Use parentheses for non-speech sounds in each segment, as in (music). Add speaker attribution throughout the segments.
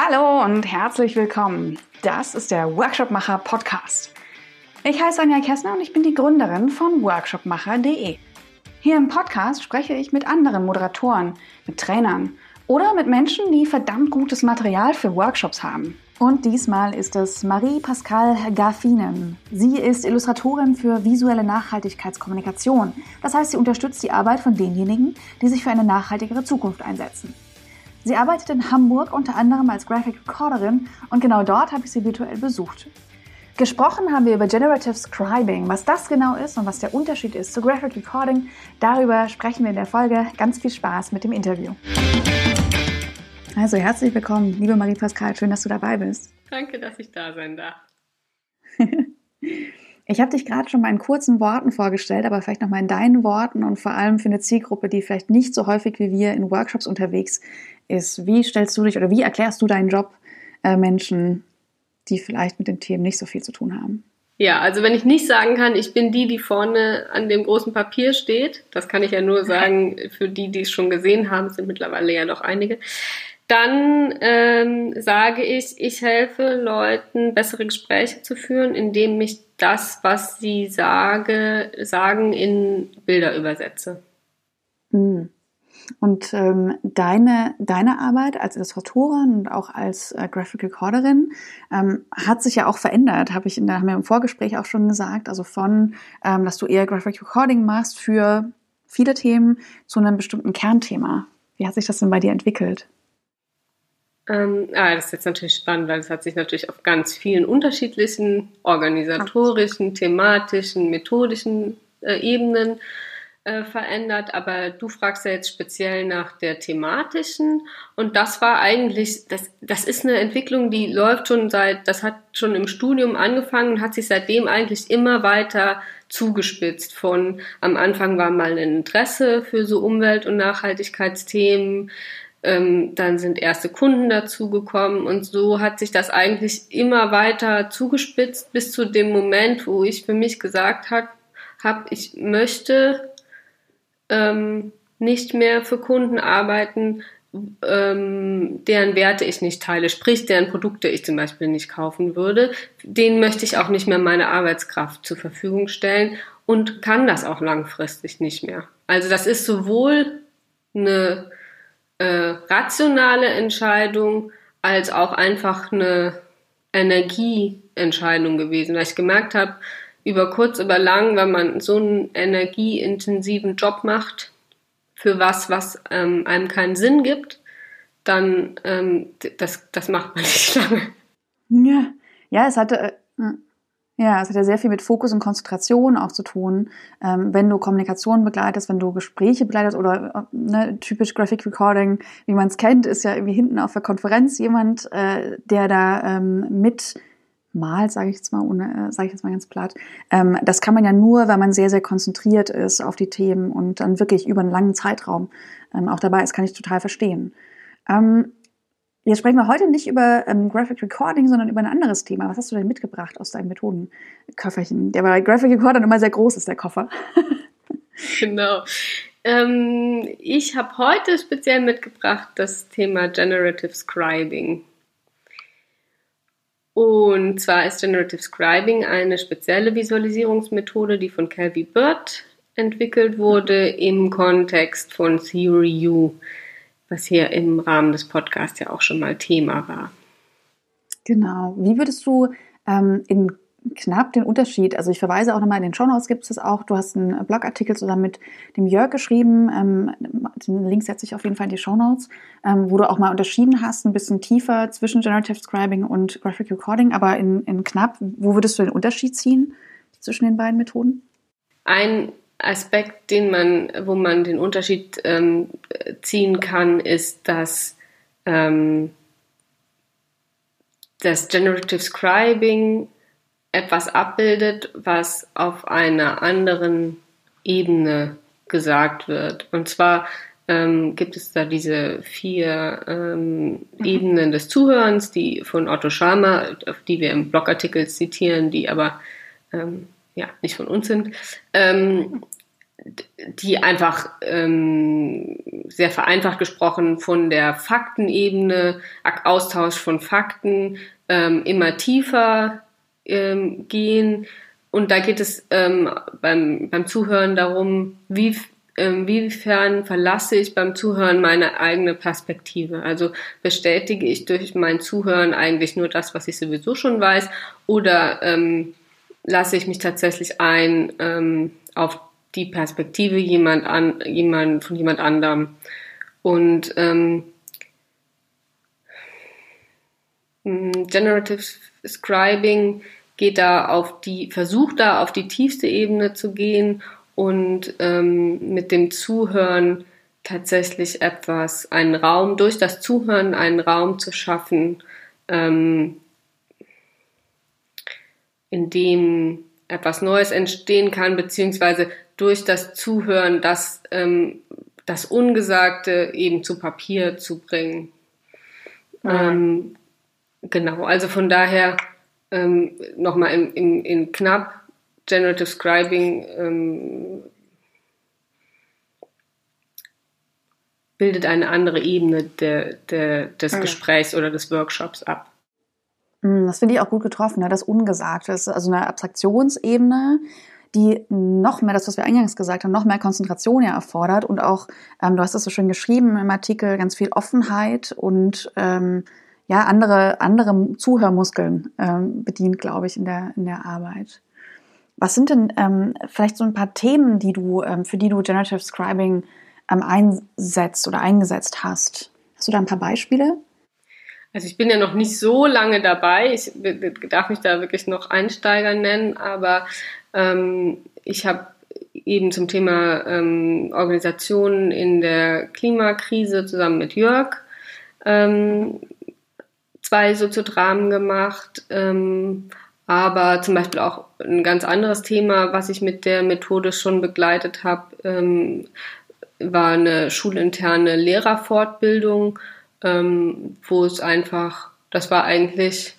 Speaker 1: Hallo und herzlich willkommen. Das ist der Workshopmacher Podcast. Ich heiße Anja Kessner und ich bin die Gründerin von workshopmacher.de. Hier im Podcast spreche ich mit anderen Moderatoren, mit Trainern oder mit Menschen, die verdammt gutes Material für Workshops haben. Und diesmal ist es Marie-Pascale Garfinen. Sie ist Illustratorin für visuelle Nachhaltigkeitskommunikation. Das heißt, sie unterstützt die Arbeit von denjenigen, die sich für eine nachhaltigere Zukunft einsetzen. Sie arbeitet in Hamburg unter anderem als Graphic Recorderin und genau dort habe ich sie virtuell besucht. Gesprochen haben wir über Generative Scribing, was das genau ist und was der Unterschied ist zu Graphic Recording. Darüber sprechen wir in der Folge. Ganz viel Spaß mit dem Interview. Also herzlich willkommen, liebe Marie-Pascal, schön, dass du dabei bist.
Speaker 2: Danke, dass ich da sein darf. (laughs)
Speaker 1: ich habe dich gerade schon mal in kurzen Worten vorgestellt, aber vielleicht noch mal in deinen Worten und vor allem für eine Zielgruppe, die vielleicht nicht so häufig wie wir in Workshops unterwegs ist. Wie stellst du dich oder wie erklärst du deinen Job äh, Menschen, die vielleicht mit den Themen nicht so viel zu tun haben?
Speaker 2: Ja, also wenn ich nicht sagen kann, ich bin die, die vorne an dem großen Papier steht, das kann ich ja nur sagen (laughs) für die, die es schon gesehen haben, sind mittlerweile ja noch einige, dann ähm, sage ich, ich helfe Leuten, bessere Gespräche zu führen, indem ich das, was sie sage, sagen, in Bilder übersetze.
Speaker 1: Mhm. Und ähm, deine, deine Arbeit als Illustratorin und auch als äh, Graphic Recorderin ähm, hat sich ja auch verändert, habe ich in der, haben wir im Vorgespräch auch schon gesagt. Also von, ähm, dass du eher Graphic Recording machst für viele Themen zu einem bestimmten Kernthema. Wie hat sich das denn bei dir entwickelt?
Speaker 2: Ähm, ah, das ist jetzt natürlich spannend, weil es hat sich natürlich auf ganz vielen unterschiedlichen organisatorischen, thematischen, methodischen äh, Ebenen äh, verändert. Aber du fragst ja jetzt speziell nach der thematischen und das war eigentlich, das, das ist eine Entwicklung, die läuft schon seit, das hat schon im Studium angefangen und hat sich seitdem eigentlich immer weiter zugespitzt von am Anfang war mal ein Interesse für so Umwelt- und Nachhaltigkeitsthemen, ähm, dann sind erste Kunden dazugekommen und so hat sich das eigentlich immer weiter zugespitzt bis zu dem Moment, wo ich für mich gesagt habe, hab, ich möchte ähm, nicht mehr für Kunden arbeiten, ähm, deren Werte ich nicht teile, sprich deren Produkte ich zum Beispiel nicht kaufen würde, denen möchte ich auch nicht mehr meine Arbeitskraft zur Verfügung stellen und kann das auch langfristig nicht mehr. Also das ist sowohl eine äh, rationale Entscheidung als auch einfach eine Energieentscheidung gewesen, weil ich gemerkt habe, über kurz, über lang, wenn man so einen energieintensiven Job macht, für was, was ähm, einem keinen Sinn gibt, dann ähm, das, das macht man (laughs) nicht lange.
Speaker 1: Ja, ja es hatte, äh, ja, es hat ja sehr viel mit Fokus und Konzentration auch zu tun. Ähm, wenn du Kommunikation begleitest, wenn du Gespräche begleitest oder ne, typisch Graphic Recording, wie man es kennt, ist ja irgendwie hinten auf der Konferenz jemand, äh, der da ähm, mit malt, sage ich jetzt mal, äh, sage ich jetzt mal ganz platt. Ähm, das kann man ja nur, wenn man sehr, sehr konzentriert ist auf die Themen und dann wirklich über einen langen Zeitraum ähm, auch dabei ist, kann ich total verstehen. Ähm, Jetzt sprechen wir heute nicht über ähm, Graphic Recording, sondern über ein anderes Thema. Was hast du denn mitgebracht aus deinem Methodenköfferchen? Der bei Graphic Recording immer sehr groß ist, der Koffer. (laughs)
Speaker 2: genau. Ähm, ich habe heute speziell mitgebracht das Thema Generative Scribing. Und zwar ist Generative Scribing eine spezielle Visualisierungsmethode, die von Calvi Bird entwickelt wurde im Kontext von Theory U was hier im Rahmen des Podcasts ja auch schon mal Thema war.
Speaker 1: Genau. Wie würdest du ähm, in knapp den Unterschied, also ich verweise auch nochmal in den Shownotes gibt es das auch, du hast einen Blogartikel zusammen mit dem Jörg geschrieben, ähm, den Link setze ich auf jeden Fall in die Shownotes, ähm, wo du auch mal unterschieden hast, ein bisschen tiefer zwischen Generative Scribing und Graphic Recording, aber in, in knapp, wo würdest du den Unterschied ziehen zwischen den beiden Methoden?
Speaker 2: Ein Aspekt, den man, wo man den Unterschied ähm, ziehen kann, ist, dass ähm, das Generative Scribing etwas abbildet, was auf einer anderen Ebene gesagt wird. Und zwar ähm, gibt es da diese vier ähm, mhm. Ebenen des Zuhörens, die von Otto Schama, auf die wir im Blogartikel zitieren, die aber ähm, ja, nicht von uns sind. Ähm, die einfach ähm, sehr vereinfacht gesprochen von der Faktenebene, Austausch von Fakten ähm, immer tiefer ähm, gehen. Und da geht es ähm, beim, beim Zuhören darum, wie, inwiefern verlasse ich beim Zuhören meine eigene Perspektive? Also bestätige ich durch mein Zuhören eigentlich nur das, was ich sowieso schon weiß, oder ähm, lasse ich mich tatsächlich ein ähm, auf die Perspektive jemand an, jemand, von jemand anderem. Und ähm, Generative Scribing geht da auf die, versucht da auf die tiefste Ebene zu gehen und ähm, mit dem Zuhören tatsächlich etwas, einen Raum, durch das Zuhören einen Raum zu schaffen, ähm, in dem etwas Neues entstehen kann, beziehungsweise durch das Zuhören das, ähm, das Ungesagte eben zu Papier zu bringen. Ja. Ähm, genau, also von daher ähm, nochmal in, in, in knapp Generative Scribing ähm, bildet eine andere Ebene der, der, des ja. Gesprächs oder des Workshops ab.
Speaker 1: Hm, das finde ich auch gut getroffen, ne? das Ungesagte. Das ist also eine Abstraktionsebene, die noch mehr, das, was wir eingangs gesagt haben, noch mehr Konzentration ja erfordert und auch, ähm, du hast das so schön geschrieben im Artikel, ganz viel Offenheit und ähm, ja, andere, andere Zuhörmuskeln ähm, bedient, glaube ich, in der, in der Arbeit. Was sind denn ähm, vielleicht so ein paar Themen, die du, ähm, für die du Generative Scribing ähm, einsetzt oder eingesetzt hast? Hast du da ein paar Beispiele?
Speaker 2: Also ich bin ja noch nicht so lange dabei. Ich darf mich da wirklich noch Einsteiger nennen, aber ähm, ich habe eben zum Thema ähm, Organisationen in der Klimakrise zusammen mit Jörg ähm, zwei Soziodramen gemacht, ähm, aber zum Beispiel auch ein ganz anderes Thema, was ich mit der Methode schon begleitet habe, ähm, war eine schulinterne Lehrerfortbildung, ähm, wo es einfach, das war eigentlich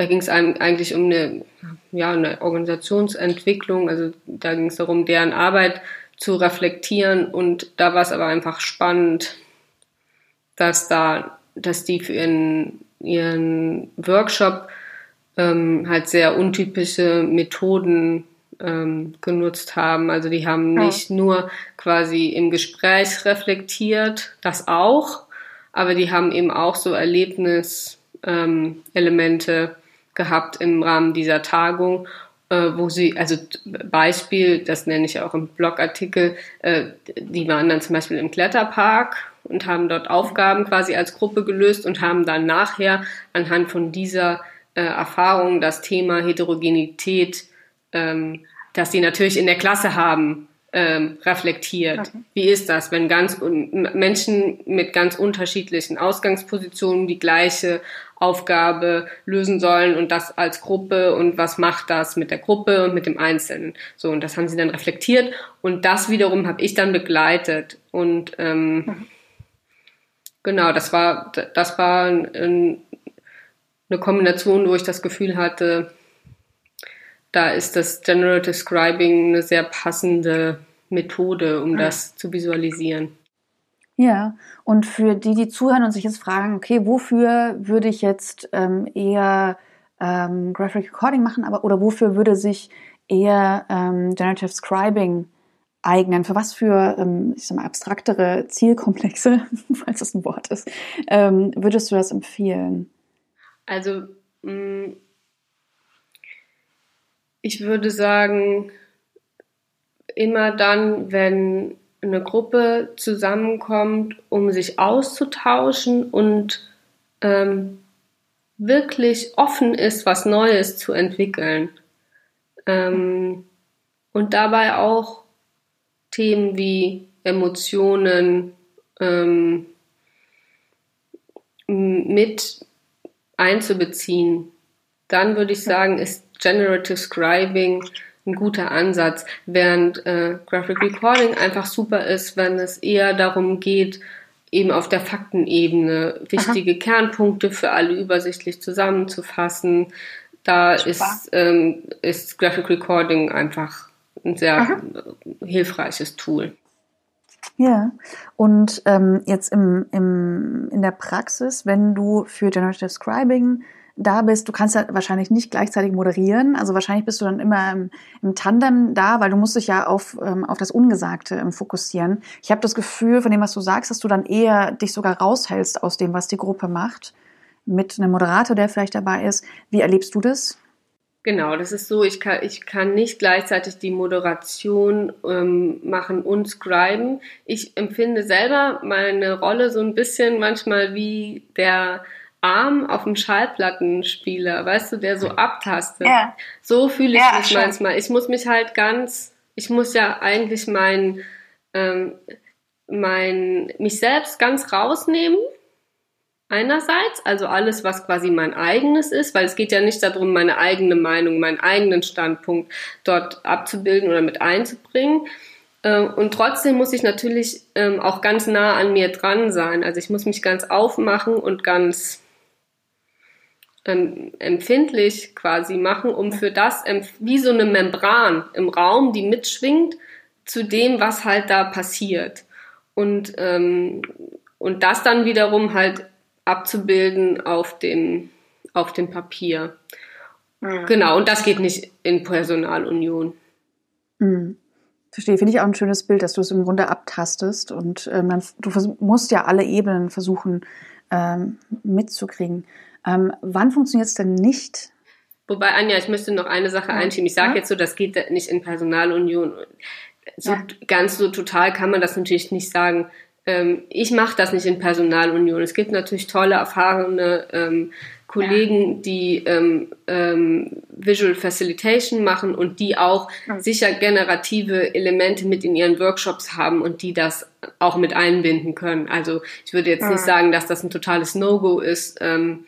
Speaker 2: da ging es eigentlich um eine, ja, eine Organisationsentwicklung. Also da ging es darum, deren Arbeit zu reflektieren. Und da war es aber einfach spannend, dass da, dass die für ihren, ihren Workshop ähm, halt sehr untypische Methoden ähm, genutzt haben. Also die haben nicht nur quasi im Gespräch reflektiert, das auch, aber die haben eben auch so Erlebniselemente ähm, gehabt im Rahmen dieser Tagung, äh, wo sie, also Beispiel, das nenne ich auch im Blogartikel, äh, die waren dann zum Beispiel im Kletterpark und haben dort Aufgaben quasi als Gruppe gelöst und haben dann nachher anhand von dieser äh, Erfahrung das Thema Heterogenität, ähm, das sie natürlich in der Klasse haben, ähm, reflektiert. Okay. Wie ist das, wenn ganz Menschen mit ganz unterschiedlichen Ausgangspositionen die gleiche Aufgabe lösen sollen und das als Gruppe und was macht das mit der Gruppe und mit dem Einzelnen? So und das haben sie dann reflektiert und das wiederum habe ich dann begleitet und ähm, mhm. Genau, das war das war ein, eine Kombination, wo ich das Gefühl hatte, da ist das Generative Scribing eine sehr passende Methode, um das zu visualisieren.
Speaker 1: Ja, und für die, die zuhören und sich jetzt fragen, okay, wofür würde ich jetzt ähm, eher ähm, Graphic Recording machen, aber oder wofür würde sich eher ähm, Generative Scribing eignen? Für was für, ähm, ich sag mal, abstraktere Zielkomplexe, (laughs) falls das ein Wort ist, ähm, würdest du das empfehlen?
Speaker 2: Also mh, mm, ich würde sagen, immer dann, wenn eine Gruppe zusammenkommt, um sich auszutauschen und ähm, wirklich offen ist, was Neues zu entwickeln. Ähm, und dabei auch Themen wie Emotionen ähm, mit einzubeziehen. Dann würde ich sagen, ist Generative Scribing ein guter Ansatz, während äh, Graphic Recording einfach super ist, wenn es eher darum geht, eben auf der Faktenebene wichtige Aha. Kernpunkte für alle übersichtlich zusammenzufassen. Da ist, ähm, ist Graphic Recording einfach ein sehr Aha. hilfreiches Tool.
Speaker 1: Ja, und ähm, jetzt im, im, in der Praxis, wenn du für Generative Scribing da bist, du kannst ja wahrscheinlich nicht gleichzeitig moderieren, also wahrscheinlich bist du dann immer im, im Tandem da, weil du musst dich ja auf, ähm, auf das Ungesagte ähm, fokussieren. Ich habe das Gefühl, von dem, was du sagst, dass du dann eher dich sogar raushältst aus dem, was die Gruppe macht, mit einem Moderator, der vielleicht dabei ist. Wie erlebst du das?
Speaker 2: Genau, das ist so, ich kann, ich kann nicht gleichzeitig die Moderation ähm, machen und scriben. Ich empfinde selber meine Rolle so ein bisschen manchmal wie der Arm auf dem Schallplattenspieler, weißt du, der so abtastet. Ja. So fühle ich ja, mich schon. manchmal. Ich muss mich halt ganz, ich muss ja eigentlich mein, ähm, mein, mich selbst ganz rausnehmen einerseits, also alles, was quasi mein eigenes ist, weil es geht ja nicht darum, meine eigene Meinung, meinen eigenen Standpunkt dort abzubilden oder mit einzubringen. Ähm, und trotzdem muss ich natürlich ähm, auch ganz nah an mir dran sein. Also ich muss mich ganz aufmachen und ganz ähm, empfindlich quasi machen, um für das, wie so eine Membran im Raum, die mitschwingt, zu dem, was halt da passiert. Und, und das dann wiederum halt abzubilden auf dem, auf dem Papier. Mhm. Genau, und das geht nicht in Personalunion.
Speaker 1: Mhm. Verstehe, finde ich auch ein schönes Bild, dass du es im Grunde abtastest und äh, man, du musst ja alle Ebenen versuchen ähm, mitzukriegen. Ähm, wann funktioniert es denn nicht?
Speaker 2: Wobei, Anja, ich müsste noch eine Sache einschieben. Ich sage ja. jetzt so, das geht nicht in Personalunion. So, ja. Ganz so total kann man das natürlich nicht sagen ähm, ich mache das nicht in Personalunion. Es gibt natürlich tolle, erfahrene ähm, Kollegen, ja. die ähm, ähm, Visual Facilitation machen und die auch ja. sicher generative Elemente mit in ihren Workshops haben und die das auch mit einbinden können. Also ich würde jetzt ja. nicht sagen, dass das ein totales No-Go ist. Ähm,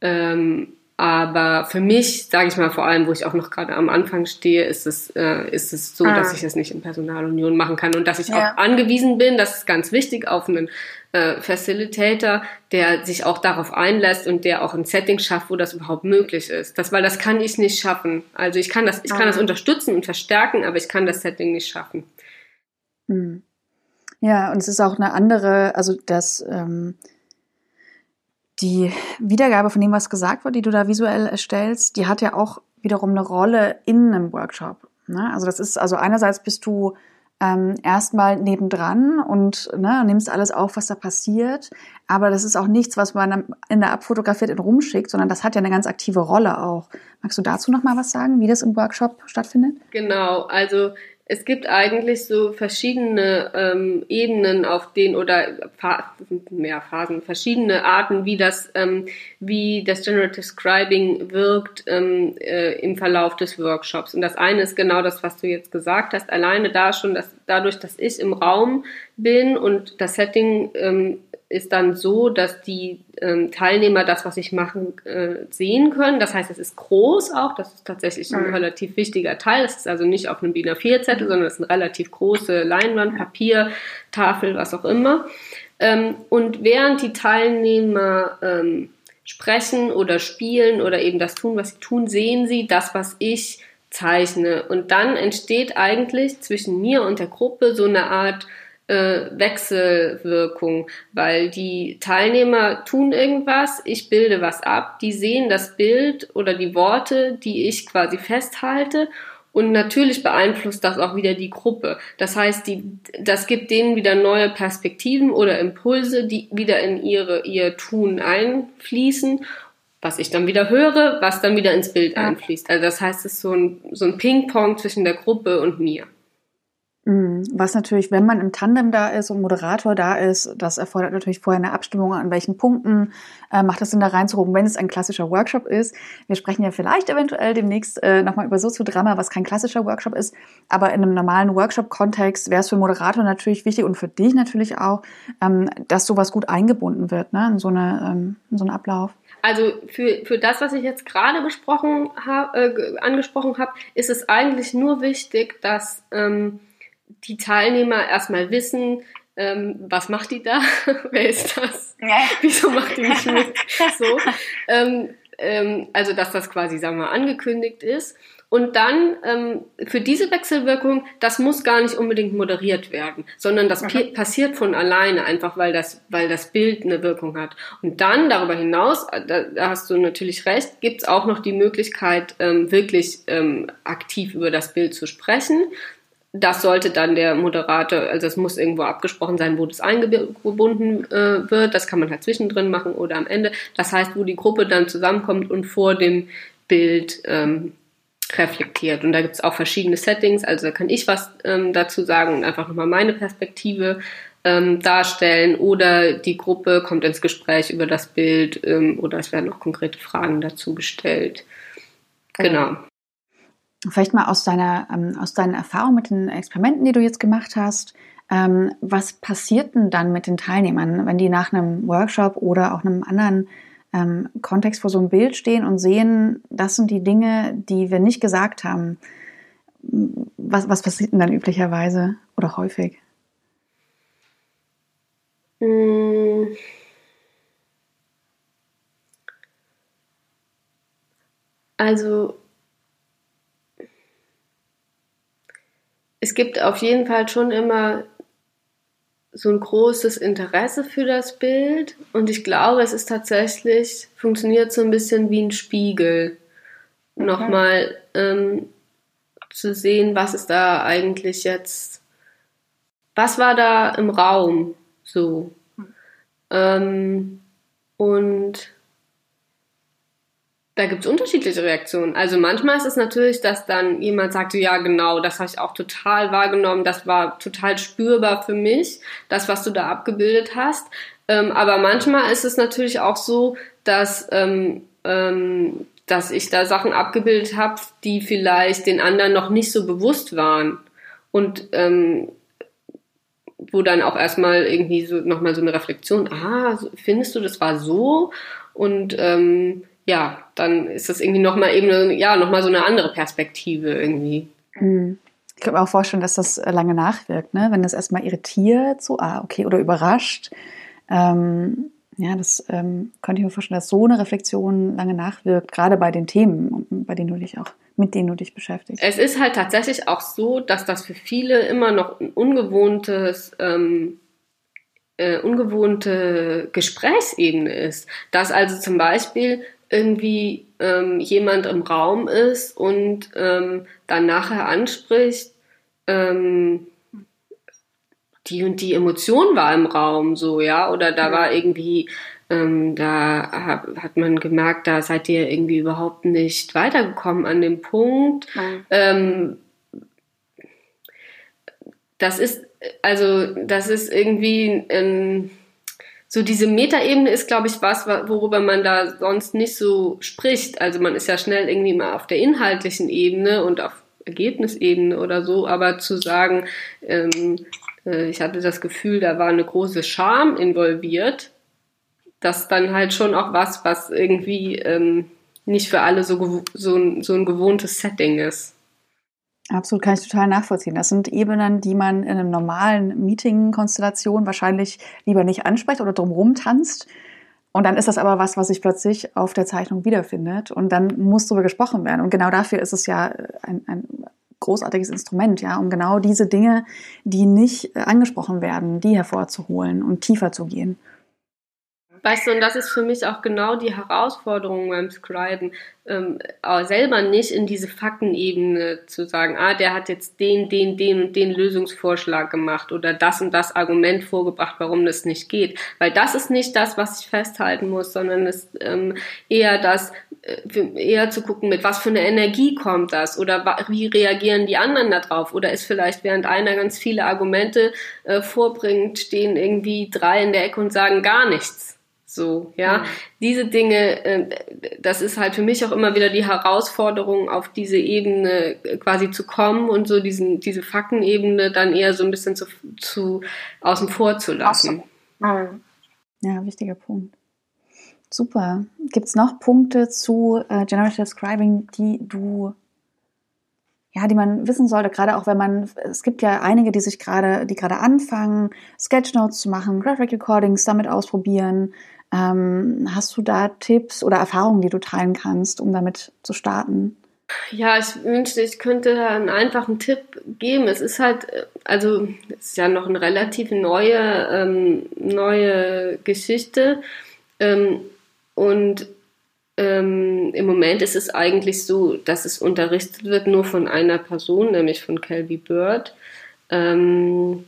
Speaker 2: ähm, aber für mich, sage ich mal, vor allem, wo ich auch noch gerade am Anfang stehe, ist es, äh, ist es so, ah. dass ich es nicht in Personalunion machen kann und dass ich ja. auch angewiesen bin, das ist ganz wichtig, auf einen äh, Facilitator, der sich auch darauf einlässt und der auch ein Setting schafft, wo das überhaupt möglich ist. Das, weil das kann ich nicht schaffen. Also ich kann das, ich kann ah. das unterstützen und verstärken, aber ich kann das Setting nicht schaffen.
Speaker 1: Hm. Ja, und es ist auch eine andere, also das ähm, die Wiedergabe von dem, was gesagt wird, die du da visuell erstellst, die hat ja auch wiederum eine Rolle in einem Workshop. Ne? Also das ist, also einerseits bist du ähm, erstmal nebendran und ne, nimmst alles auf, was da passiert. Aber das ist auch nichts, was man in der abfotografiert und rumschickt, sondern das hat ja eine ganz aktive Rolle auch. Magst du dazu noch mal was sagen, wie das im Workshop stattfindet?
Speaker 2: Genau, also es gibt eigentlich so verschiedene ähm, Ebenen, auf denen oder mehr Phasen, verschiedene Arten, wie das, ähm, wie das Generative Scribing wirkt ähm, äh, im Verlauf des Workshops. Und das eine ist genau das, was du jetzt gesagt hast. Alleine da schon, dass dadurch, dass ich im Raum bin und das Setting ähm, ist dann so, dass die ähm, Teilnehmer das, was ich mache, äh, sehen können. Das heißt, es ist groß auch. Das ist tatsächlich ein mhm. relativ wichtiger Teil. Es ist also nicht auf einem DIN A4-Zettel, sondern es ist eine relativ große Leinwand, Papier, Tafel, was auch immer. Ähm, und während die Teilnehmer ähm, sprechen oder spielen oder eben das tun, was sie tun, sehen sie das, was ich zeichne. Und dann entsteht eigentlich zwischen mir und der Gruppe so eine Art äh, Wechselwirkung, weil die Teilnehmer tun irgendwas, ich bilde was ab, die sehen das Bild oder die Worte, die ich quasi festhalte und natürlich beeinflusst das auch wieder die Gruppe. Das heißt, die, das gibt denen wieder neue Perspektiven oder Impulse, die wieder in ihre, ihr Tun einfließen, was ich dann wieder höre, was dann wieder ins Bild einfließt. Also das heißt, es ist so ein, so ein Ping-Pong zwischen der Gruppe und mir.
Speaker 1: Mhm. Was natürlich, wenn man im Tandem da ist und Moderator da ist, das erfordert natürlich vorher eine Abstimmung, an welchen Punkten äh, macht es Sinn, da reinzurufen, wenn es ein klassischer Workshop ist. Wir sprechen ja vielleicht eventuell demnächst äh, nochmal über Soziodrama, was kein klassischer Workshop ist, aber in einem normalen Workshop-Kontext wäre es für Moderator natürlich wichtig und für dich natürlich auch, ähm, dass sowas gut eingebunden wird, ne, in so, eine, ähm, in so einen Ablauf.
Speaker 2: Also für, für das, was ich jetzt gerade besprochen hab, äh, angesprochen habe, ist es eigentlich nur wichtig, dass ähm, die Teilnehmer erstmal wissen, ähm, was macht die da? (laughs) Wer ist das? Ja. Wieso macht die nicht mit? (laughs) so. Ähm, ähm, also, dass das quasi, sagen wir mal, angekündigt ist. Und dann ähm, für diese Wechselwirkung, das muss gar nicht unbedingt moderiert werden, sondern das okay. passiert von alleine, einfach weil das, weil das Bild eine Wirkung hat. Und dann darüber hinaus, äh, da, da hast du natürlich recht, gibt es auch noch die Möglichkeit, ähm, wirklich ähm, aktiv über das Bild zu sprechen. Das sollte dann der Moderator, also es muss irgendwo abgesprochen sein, wo das eingebunden äh, wird. Das kann man halt zwischendrin machen oder am Ende. Das heißt, wo die Gruppe dann zusammenkommt und vor dem Bild ähm, reflektiert. Und da gibt es auch verschiedene Settings, also da kann ich was ähm, dazu sagen und einfach nochmal meine Perspektive ähm, darstellen oder die Gruppe kommt ins Gespräch über das Bild ähm, oder es werden auch konkrete Fragen dazu gestellt. Genau.
Speaker 1: Vielleicht mal aus deiner, ähm, aus deinen Erfahrungen mit den Experimenten, die du jetzt gemacht hast. Ähm, was passiert denn dann mit den Teilnehmern, wenn die nach einem Workshop oder auch einem anderen ähm, Kontext vor so einem Bild stehen und sehen, das sind die Dinge, die wir nicht gesagt haben. Was, was passiert denn dann üblicherweise oder häufig?
Speaker 2: Mm. Also es gibt auf jeden Fall schon immer so ein großes Interesse für das Bild und ich glaube, es ist tatsächlich, funktioniert so ein bisschen wie ein Spiegel. Okay. Nochmal ähm, zu sehen, was ist da eigentlich jetzt, was war da im Raum so. Hm. Ähm, und da gibt es unterschiedliche Reaktionen. Also manchmal ist es natürlich, dass dann jemand sagt, ja genau, das habe ich auch total wahrgenommen, das war total spürbar für mich, das, was du da abgebildet hast. Ähm, aber manchmal ist es natürlich auch so, dass, ähm, ähm, dass ich da Sachen abgebildet habe, die vielleicht den anderen noch nicht so bewusst waren. Und ähm, wo dann auch erstmal irgendwie so nochmal so eine Reflexion, ah, findest du, das war so? Und ähm, ja, dann ist das irgendwie nochmal eben, eine, ja, nochmal so eine andere Perspektive irgendwie.
Speaker 1: Mhm. Ich kann mir auch vorstellen, dass das äh, lange nachwirkt, ne? wenn das erstmal irritiert, so, ah, okay, oder überrascht. Ähm, ja, das ähm, könnte ich mir vorstellen, dass so eine Reflexion lange nachwirkt, gerade bei den Themen, bei denen du dich auch, mit denen du dich beschäftigst.
Speaker 2: Es ist halt tatsächlich auch so, dass das für viele immer noch ein ungewohntes ähm, äh, ungewohnte Gesprächsebene ist. Dass also zum Beispiel irgendwie ähm, jemand im Raum ist und ähm, dann nachher anspricht, ähm, die und die Emotion war im Raum so, ja, oder da war irgendwie, ähm, da hat, hat man gemerkt, da seid ihr irgendwie überhaupt nicht weitergekommen an dem Punkt. Ähm, das ist, also, das ist irgendwie ein, so diese Metaebene ist, glaube ich, was, worüber man da sonst nicht so spricht. Also man ist ja schnell irgendwie mal auf der inhaltlichen Ebene und auf Ergebnisebene oder so, aber zu sagen, ähm, äh, ich hatte das Gefühl, da war eine große Scham involviert, das dann halt schon auch was, was irgendwie ähm, nicht für alle so, so, so ein gewohntes Setting ist.
Speaker 1: Absolut, kann ich total nachvollziehen. Das sind Ebenen, die man in einem normalen Meeting-Konstellation wahrscheinlich lieber nicht anspricht oder drumherum tanzt. Und dann ist das aber was, was sich plötzlich auf der Zeichnung wiederfindet. Und dann muss darüber gesprochen werden. Und genau dafür ist es ja ein, ein großartiges Instrument, ja, um genau diese Dinge, die nicht angesprochen werden, die hervorzuholen und tiefer zu gehen.
Speaker 2: Weißt du, und das ist für mich auch genau die Herausforderung beim Scriben, ähm, selber nicht in diese Faktenebene zu sagen, ah, der hat jetzt den, den, den und den Lösungsvorschlag gemacht oder das und das Argument vorgebracht, warum das nicht geht. Weil das ist nicht das, was ich festhalten muss, sondern es ähm, eher das, äh, eher zu gucken, mit was für einer Energie kommt das oder wie reagieren die anderen darauf oder ist vielleicht während einer ganz viele Argumente äh, vorbringt, stehen irgendwie drei in der Ecke und sagen gar nichts. So, ja. Mhm. Diese Dinge, äh, das ist halt für mich auch immer wieder die Herausforderung, auf diese Ebene äh, quasi zu kommen und so diesen, diese Faktenebene dann eher so ein bisschen zu, zu außen vor zu lassen.
Speaker 1: Mhm. Ja, wichtiger Punkt. Super. Gibt es noch Punkte zu äh, Generative Scribing, die du ja, die man wissen sollte, gerade auch wenn man, es gibt ja einige, die sich gerade, die gerade anfangen, Sketchnotes zu machen, Graphic Recordings damit ausprobieren, ähm, hast du da Tipps oder Erfahrungen, die du teilen kannst, um damit zu starten?
Speaker 2: Ja, ich wünschte, ich könnte da einen einfachen Tipp geben. Es ist halt, also es ist ja noch eine relativ neue, ähm, neue Geschichte. Ähm, und ähm, im Moment ist es eigentlich so, dass es unterrichtet wird nur von einer Person, nämlich von Kelby Bird. Ähm,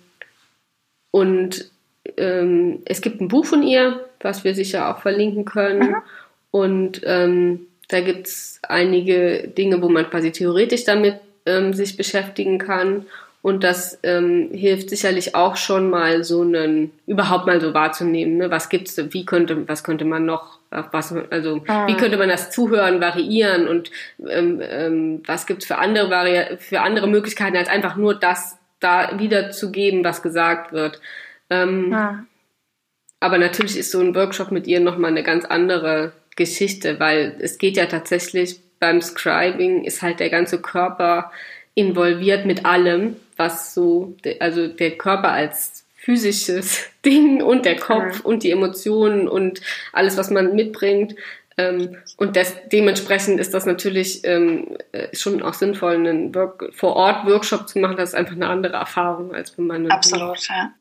Speaker 2: und ähm, es gibt ein Buch von ihr, was wir sicher auch verlinken können. Mhm. Und ähm, da gibt es einige Dinge, wo man quasi theoretisch damit ähm, sich beschäftigen kann. Und das ähm, hilft sicherlich auch schon mal so einen, überhaupt mal so wahrzunehmen, ne? was gibt's, wie könnte, was könnte man noch, was, also ah. wie könnte man das Zuhören variieren und ähm, ähm, was gibt's für andere Vari für andere Möglichkeiten, als einfach nur das da wiederzugeben, was gesagt wird. Ähm, ah. Aber natürlich ist so ein Workshop mit ihr nochmal eine ganz andere Geschichte, weil es geht ja tatsächlich beim Scribing ist halt der ganze Körper involviert mit allem, was so, also der Körper als physisches (laughs) Ding und der Kopf und die Emotionen und alles, was man mitbringt. Ähm, und das, dementsprechend ist das natürlich ähm, äh, schon auch sinnvoll, einen Work vor Ort Workshop zu machen. Das ist einfach eine andere Erfahrung, als wenn man
Speaker 1: Absolut, ja.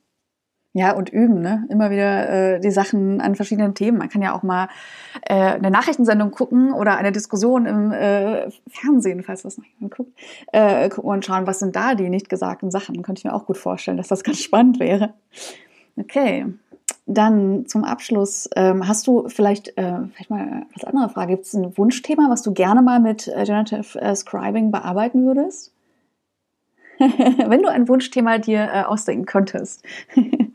Speaker 1: Ja, und üben, ne? Immer wieder äh, die Sachen an verschiedenen Themen. Man kann ja auch mal äh, eine Nachrichtensendung gucken oder eine Diskussion im äh, Fernsehen, falls das noch jemand guckt, äh, gucken und schauen, was sind da die nicht gesagten Sachen. Könnte ich mir auch gut vorstellen, dass das (laughs) ganz spannend wäre. Okay. Dann zum Abschluss, ähm, hast du vielleicht, äh, vielleicht mal was andere Frage, gibt es ein Wunschthema, was du gerne mal mit äh, Generative äh, Scribing bearbeiten würdest? (laughs) Wenn du ein Wunschthema dir äh, ausdenken könntest. (laughs)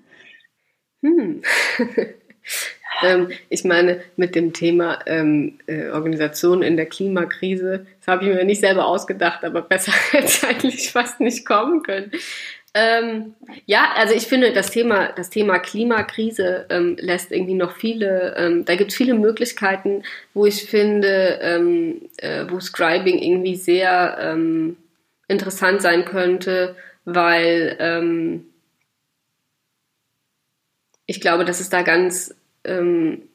Speaker 2: Hm. (laughs) ähm, ich meine, mit dem Thema ähm, äh, Organisation in der Klimakrise, das habe ich mir nicht selber ausgedacht, aber besser (laughs) hätte eigentlich fast nicht kommen können. Ähm, ja, also ich finde, das Thema, das Thema Klimakrise ähm, lässt irgendwie noch viele, ähm, da gibt es viele Möglichkeiten, wo ich finde, ähm, äh, wo Scribing irgendwie sehr ähm, interessant sein könnte, weil ähm, ich glaube, dass es da ganz, ähm,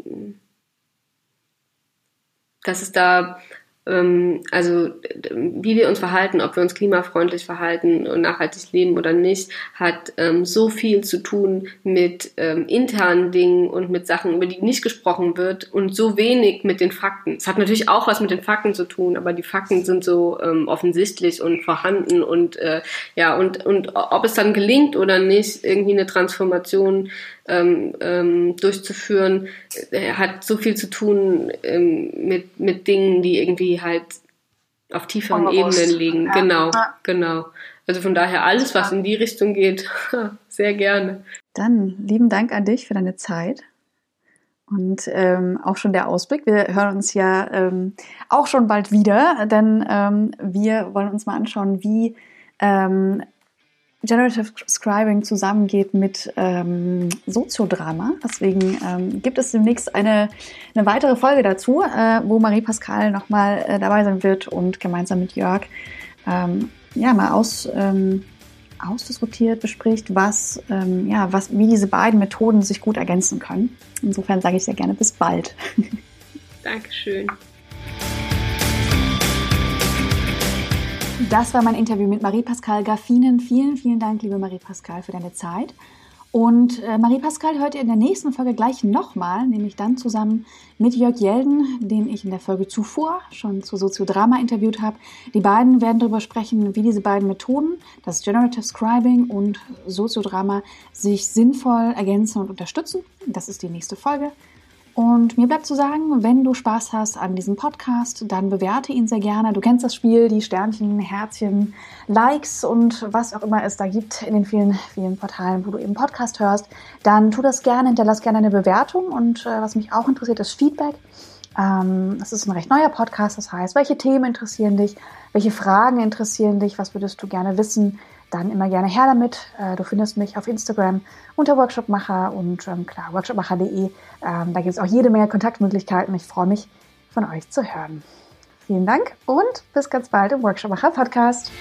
Speaker 2: dass es da ähm, also wie wir uns verhalten, ob wir uns klimafreundlich verhalten und nachhaltig leben oder nicht, hat ähm, so viel zu tun mit ähm, internen Dingen und mit Sachen, über die nicht gesprochen wird und so wenig mit den Fakten. Es hat natürlich auch was mit den Fakten zu tun, aber die Fakten sind so ähm, offensichtlich und vorhanden und äh, ja und und ob es dann gelingt oder nicht, irgendwie eine Transformation ähm, ähm, durchzuführen, äh, hat so viel zu tun ähm, mit, mit Dingen, die irgendwie halt auf tieferen Ebenen liegen. Ja. Genau, genau. Also von daher alles, was in die Richtung geht, (laughs) sehr gerne.
Speaker 1: Dann lieben Dank an dich für deine Zeit. Und ähm, auch schon der Ausblick. Wir hören uns ja ähm, auch schon bald wieder, denn ähm, wir wollen uns mal anschauen, wie ähm, Generative Scribing zusammengeht mit ähm, Soziodrama. Deswegen ähm, gibt es demnächst eine, eine weitere Folge dazu, äh, wo Marie-Pascal nochmal äh, dabei sein wird und gemeinsam mit Jörg ähm, ja, mal aus, ähm, ausdiskutiert, bespricht, was, ähm, ja, was, wie diese beiden Methoden sich gut ergänzen können. Insofern sage ich sehr gerne bis bald. (laughs)
Speaker 2: Dankeschön.
Speaker 1: Das war mein Interview mit Marie-Pascal Gaffinen. Vielen, vielen Dank, liebe Marie-Pascal, für deine Zeit. Und äh, Marie-Pascal hört ihr in der nächsten Folge gleich nochmal, nämlich dann zusammen mit Jörg Jelden, den ich in der Folge zuvor schon zu Soziodrama interviewt habe. Die beiden werden darüber sprechen, wie diese beiden Methoden, das Generative Scribing und Soziodrama, sich sinnvoll ergänzen und unterstützen. Das ist die nächste Folge. Und mir bleibt zu sagen, wenn du Spaß hast an diesem Podcast, dann bewerte ihn sehr gerne. Du kennst das Spiel, die Sternchen, Herzchen, Likes und was auch immer es da gibt in den vielen, vielen Portalen, wo du eben Podcast hörst. Dann tu das gerne, hinterlass gerne eine Bewertung und äh, was mich auch interessiert, ist Feedback. Ähm, das ist ein recht neuer Podcast, das heißt, welche Themen interessieren dich, welche Fragen interessieren dich, was würdest du gerne wissen, dann immer gerne her damit. Äh, du findest mich auf Instagram unter Workshopmacher und ähm, klar, workshopmacher.de. Ähm, da gibt es auch jede Menge Kontaktmöglichkeiten. Ich freue mich, von euch zu hören. Vielen Dank und bis ganz bald im Workshopmacher Podcast.